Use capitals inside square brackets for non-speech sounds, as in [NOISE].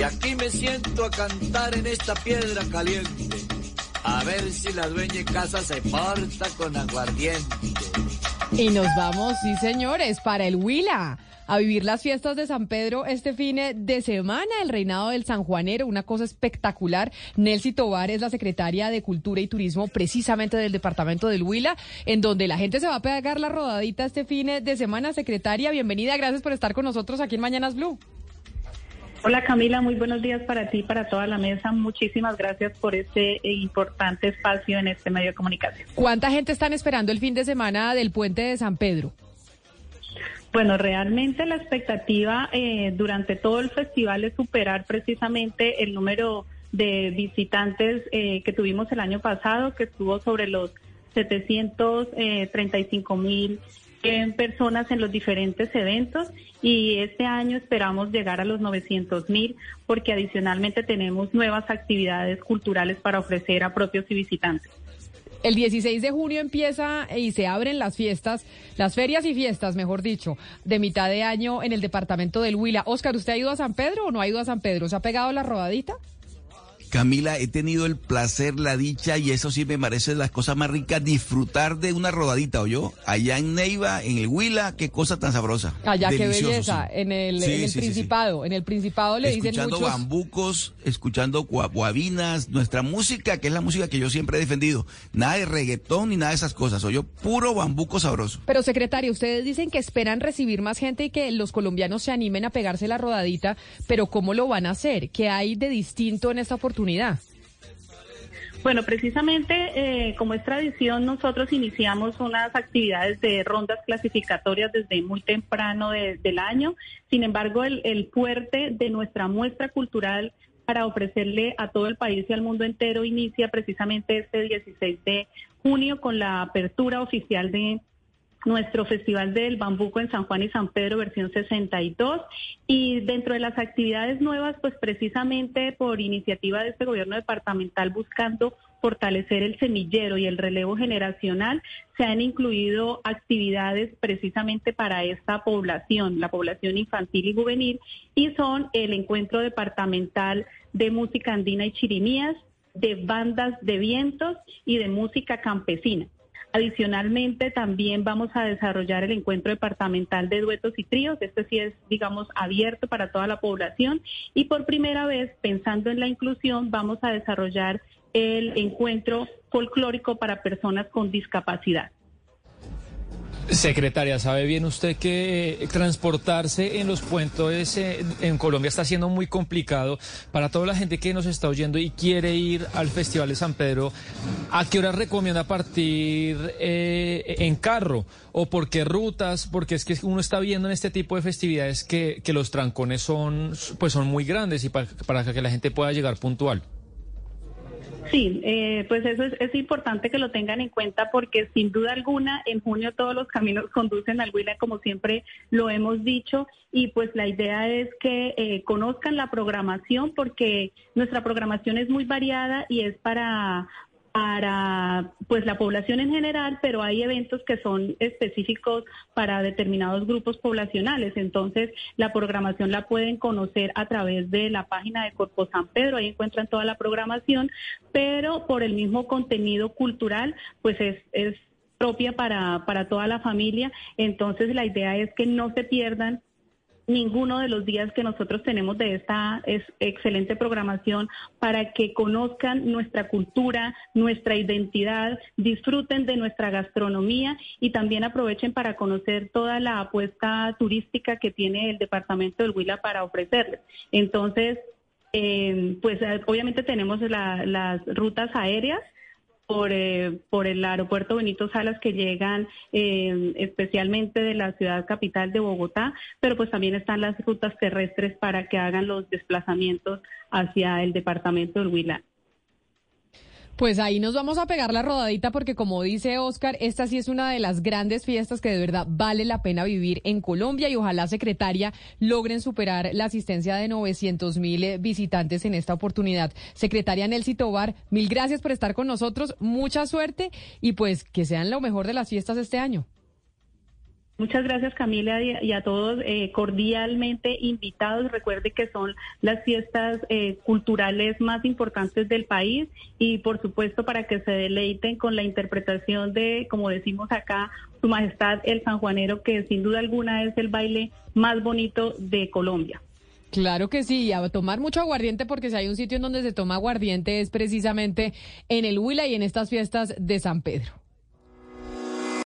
Y aquí me siento a cantar en esta piedra caliente. A ver si la dueña de casa se porta con aguardiente. Y nos vamos, sí señores, para el Huila a vivir las fiestas de San Pedro este fin de semana, el reinado del San Juanero, una cosa espectacular. Nelcy Tobar es la secretaria de Cultura y Turismo precisamente del departamento del Huila, en donde la gente se va a pegar la rodadita este fin de semana. Secretaria, bienvenida, gracias por estar con nosotros aquí en Mañanas Blue. Hola Camila, muy buenos días para ti, y para toda la mesa. Muchísimas gracias por este eh, importante espacio en este medio de comunicación. ¿Cuánta gente están esperando el fin de semana del puente de San Pedro? Bueno, realmente la expectativa eh, durante todo el festival es superar precisamente el número de visitantes eh, que tuvimos el año pasado, que estuvo sobre los 735 eh, mil 100 personas en los diferentes eventos y este año esperamos llegar a los 900 mil porque adicionalmente tenemos nuevas actividades culturales para ofrecer a propios y visitantes. El 16 de junio empieza y se abren las fiestas, las ferias y fiestas, mejor dicho, de mitad de año en el departamento del Huila. Óscar, ¿usted ha ido a San Pedro o no ha ido a San Pedro? ¿Se ha pegado la rodadita? Camila, he tenido el placer, la dicha, y eso sí me parece las cosas más ricas, disfrutar de una rodadita, ¿o yo? Allá en Neiva, en el Huila, qué cosa tan sabrosa. Allá, qué belleza, en el, Principado, en el Principado le escuchando dicen muchos... bambucos, escuchando guabinas, nuestra música, que es la música que yo siempre he defendido. Nada de reggaetón ni nada de esas cosas, o yo puro bambuco sabroso. Pero secretario, ustedes dicen que esperan recibir más gente y que los colombianos se animen a pegarse la rodadita, pero ¿cómo lo van a hacer? ¿Qué hay de distinto en esta oportunidad? Bueno, precisamente eh, como es tradición, nosotros iniciamos unas actividades de rondas clasificatorias desde muy temprano del año. Sin embargo, el, el fuerte de nuestra muestra cultural para ofrecerle a todo el país y al mundo entero inicia precisamente este 16 de junio con la apertura oficial de nuestro Festival del Bambuco en San Juan y San Pedro, versión 62. Y dentro de las actividades nuevas, pues precisamente por iniciativa de este gobierno departamental buscando fortalecer el semillero y el relevo generacional, se han incluido actividades precisamente para esta población, la población infantil y juvenil, y son el encuentro departamental de música andina y chirimías, de bandas de vientos y de música campesina. Adicionalmente, también vamos a desarrollar el encuentro departamental de duetos y tríos. Este sí es, digamos, abierto para toda la población. Y por primera vez, pensando en la inclusión, vamos a desarrollar el encuentro folclórico para personas con discapacidad. Secretaria, ¿sabe bien usted que transportarse en los puentes eh, en Colombia está siendo muy complicado para toda la gente que nos está oyendo y quiere ir al Festival de San Pedro? ¿A qué hora recomienda partir eh, en carro? ¿O por qué rutas? Porque es que uno está viendo en este tipo de festividades que, los trancones son, pues son muy grandes y para que la gente pueda llegar puntual. Sí, eh, pues eso es, importante que lo tengan en cuenta porque sin duda alguna en junio todos los caminos [LAUGHS] conducen al Huila como siempre lo hemos dicho y pues la idea es que eh, conozcan la programación porque nuestra programación es muy variada y es para para pues la población en general, pero hay eventos que son específicos para determinados grupos poblacionales. Entonces, la programación la pueden conocer a través de la página de Corpo San Pedro, ahí encuentran toda la programación, pero por el mismo contenido cultural, pues es, es propia para, para toda la familia. Entonces, la idea es que no se pierdan ninguno de los días que nosotros tenemos de esta excelente programación para que conozcan nuestra cultura, nuestra identidad, disfruten de nuestra gastronomía y también aprovechen para conocer toda la apuesta turística que tiene el departamento del Huila para ofrecerles. Entonces, eh, pues eh, obviamente tenemos las rutas aéreas por, eh, por el aeropuerto Benito Salas que llegan eh, especialmente de la ciudad capital de Bogotá, pero pues también están las rutas terrestres para que hagan los desplazamientos hacia el departamento del Huila. Pues ahí nos vamos a pegar la rodadita porque como dice Oscar, esta sí es una de las grandes fiestas que de verdad vale la pena vivir en Colombia y ojalá secretaria logren superar la asistencia de 900 mil eh, visitantes en esta oportunidad. Secretaria Nelcy Tobar, mil gracias por estar con nosotros, mucha suerte y pues que sean lo mejor de las fiestas este año. Muchas gracias Camila y a todos eh, cordialmente invitados. Recuerde que son las fiestas eh, culturales más importantes del país y por supuesto para que se deleiten con la interpretación de, como decimos acá, Su Majestad el Sanjuanero, que sin duda alguna es el baile más bonito de Colombia. Claro que sí, a tomar mucho aguardiente porque si hay un sitio en donde se toma aguardiente es precisamente en el Huila y en estas fiestas de San Pedro.